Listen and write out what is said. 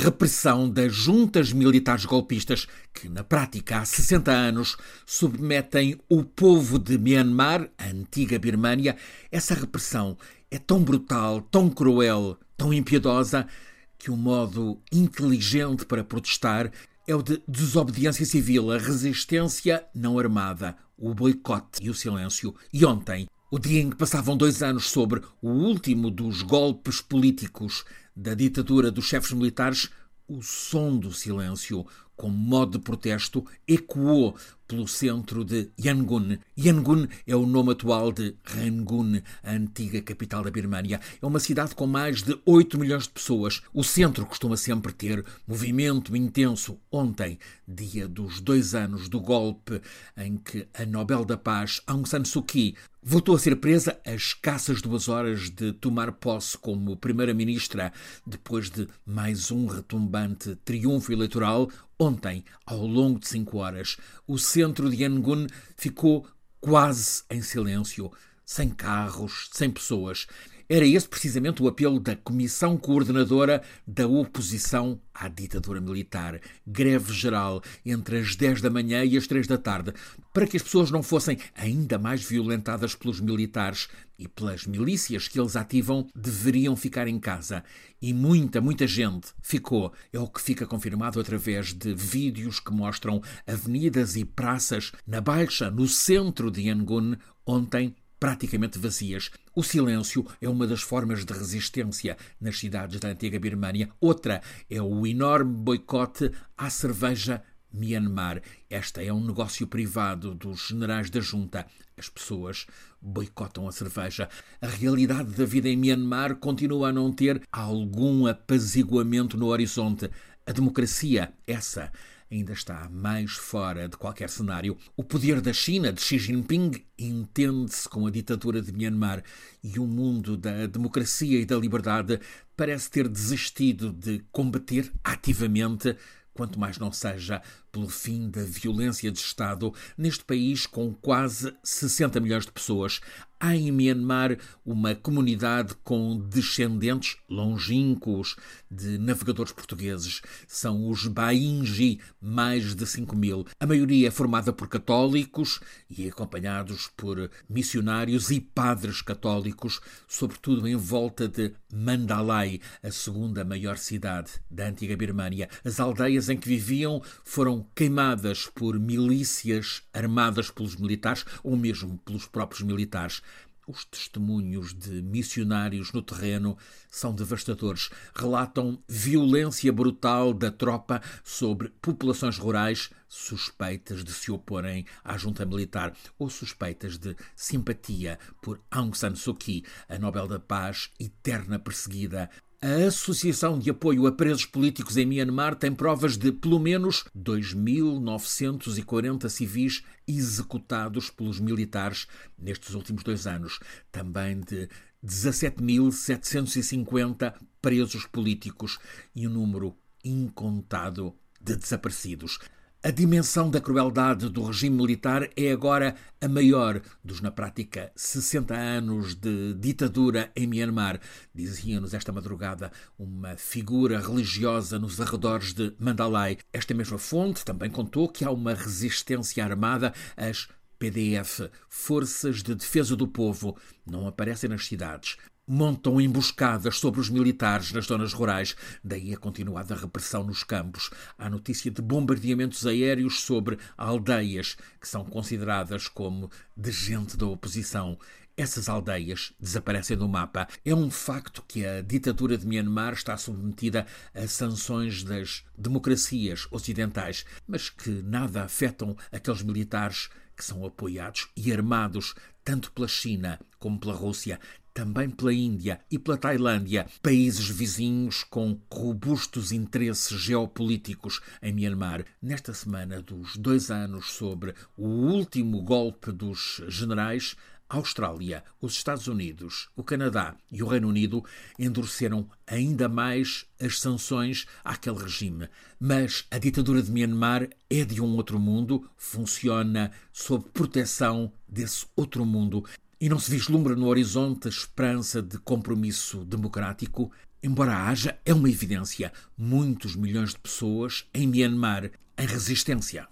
repressão das juntas militares golpistas que, na prática, há 60 anos, submetem o povo de Myanmar, a antiga Birmânia, essa repressão é tão brutal, tão cruel, tão impiedosa, que o um modo inteligente para protestar é o de desobediência civil, a resistência não armada, o boicote e o silêncio. E ontem, o dia em que passavam dois anos sobre o último dos golpes políticos da ditadura dos chefes militares, o som do silêncio, como modo de protesto, ecoou pelo centro de Yangon. Yangon é o nome atual de Rangoon, a antiga capital da Birmânia. É uma cidade com mais de 8 milhões de pessoas. O centro costuma sempre ter movimento intenso. Ontem, dia dos dois anos do golpe em que a Nobel da Paz, Aung San Suu Kyi, voltou a ser presa a escassas duas horas de tomar posse como primeira-ministra, depois de mais um retumbante triunfo eleitoral, Ontem, ao longo de cinco horas, o centro de Yangon ficou quase em silêncio, sem carros, sem pessoas. Era esse precisamente o apelo da Comissão Coordenadora da Oposição à Ditadura Militar. Greve geral entre as 10 da manhã e as 3 da tarde, para que as pessoas não fossem ainda mais violentadas pelos militares e pelas milícias que eles ativam, deveriam ficar em casa. E muita, muita gente ficou. É o que fica confirmado através de vídeos que mostram avenidas e praças na Baixa, no centro de Yangon, ontem praticamente vazias. O silêncio é uma das formas de resistência nas cidades da antiga Birmânia. Outra é o enorme boicote à cerveja Myanmar. Esta é um negócio privado dos generais da junta. As pessoas boicotam a cerveja. A realidade da vida em Myanmar continua a não ter algum apaziguamento no horizonte. A democracia, essa, ainda está mais fora de qualquer cenário. O poder da China, de Xi Jinping, entende-se com a ditadura de Myanmar e o mundo da democracia e da liberdade parece ter desistido de combater ativamente quanto mais não seja pelo fim da violência de Estado neste país com quase 60 milhões de pessoas. Há em Myanmar uma comunidade com descendentes longínquos de navegadores portugueses. São os Bainji, mais de 5 mil. A maioria é formada por católicos e acompanhados por missionários e padres católicos, sobretudo em volta de Mandalay, a segunda maior cidade da antiga Birmânia. As aldeias em que viviam foram queimadas por milícias armadas pelos militares ou mesmo pelos próprios militares. Os testemunhos de missionários no terreno são devastadores. Relatam violência brutal da tropa sobre populações rurais suspeitas de se oporem à junta militar ou suspeitas de simpatia por Aung San Suu Kyi, a Nobel da Paz eterna perseguida a Associação de Apoio a Presos Políticos em Myanmar tem provas de pelo menos 2.940 civis executados pelos militares nestes últimos dois anos. Também de 17.750 presos políticos e um número incontado de desaparecidos. A dimensão da crueldade do regime militar é agora a maior dos, na prática, 60 anos de ditadura em Myanmar, dizia-nos esta madrugada uma figura religiosa nos arredores de Mandalay. Esta mesma fonte também contou que há uma resistência armada. Às PDF, Forças de Defesa do Povo, não aparecem nas cidades, montam emboscadas sobre os militares nas zonas rurais, daí a continuada repressão nos campos. Há notícia de bombardeamentos aéreos sobre aldeias que são consideradas como de gente da oposição. Essas aldeias desaparecem do mapa. É um facto que a ditadura de Myanmar está submetida a sanções das democracias ocidentais, mas que nada afetam aqueles militares que são apoiados e armados tanto pela China como pela Rússia, também pela Índia e pela Tailândia, países vizinhos com robustos interesses geopolíticos em Myanmar. Nesta semana dos dois anos sobre o último golpe dos generais, a Austrália, os Estados Unidos, o Canadá e o Reino Unido endureceram ainda mais as sanções àquele regime. Mas a ditadura de Myanmar é de um outro mundo, funciona sob proteção desse outro mundo e não se vislumbra no horizonte a esperança de compromisso democrático, embora haja, é uma evidência, muitos milhões de pessoas em Myanmar em resistência.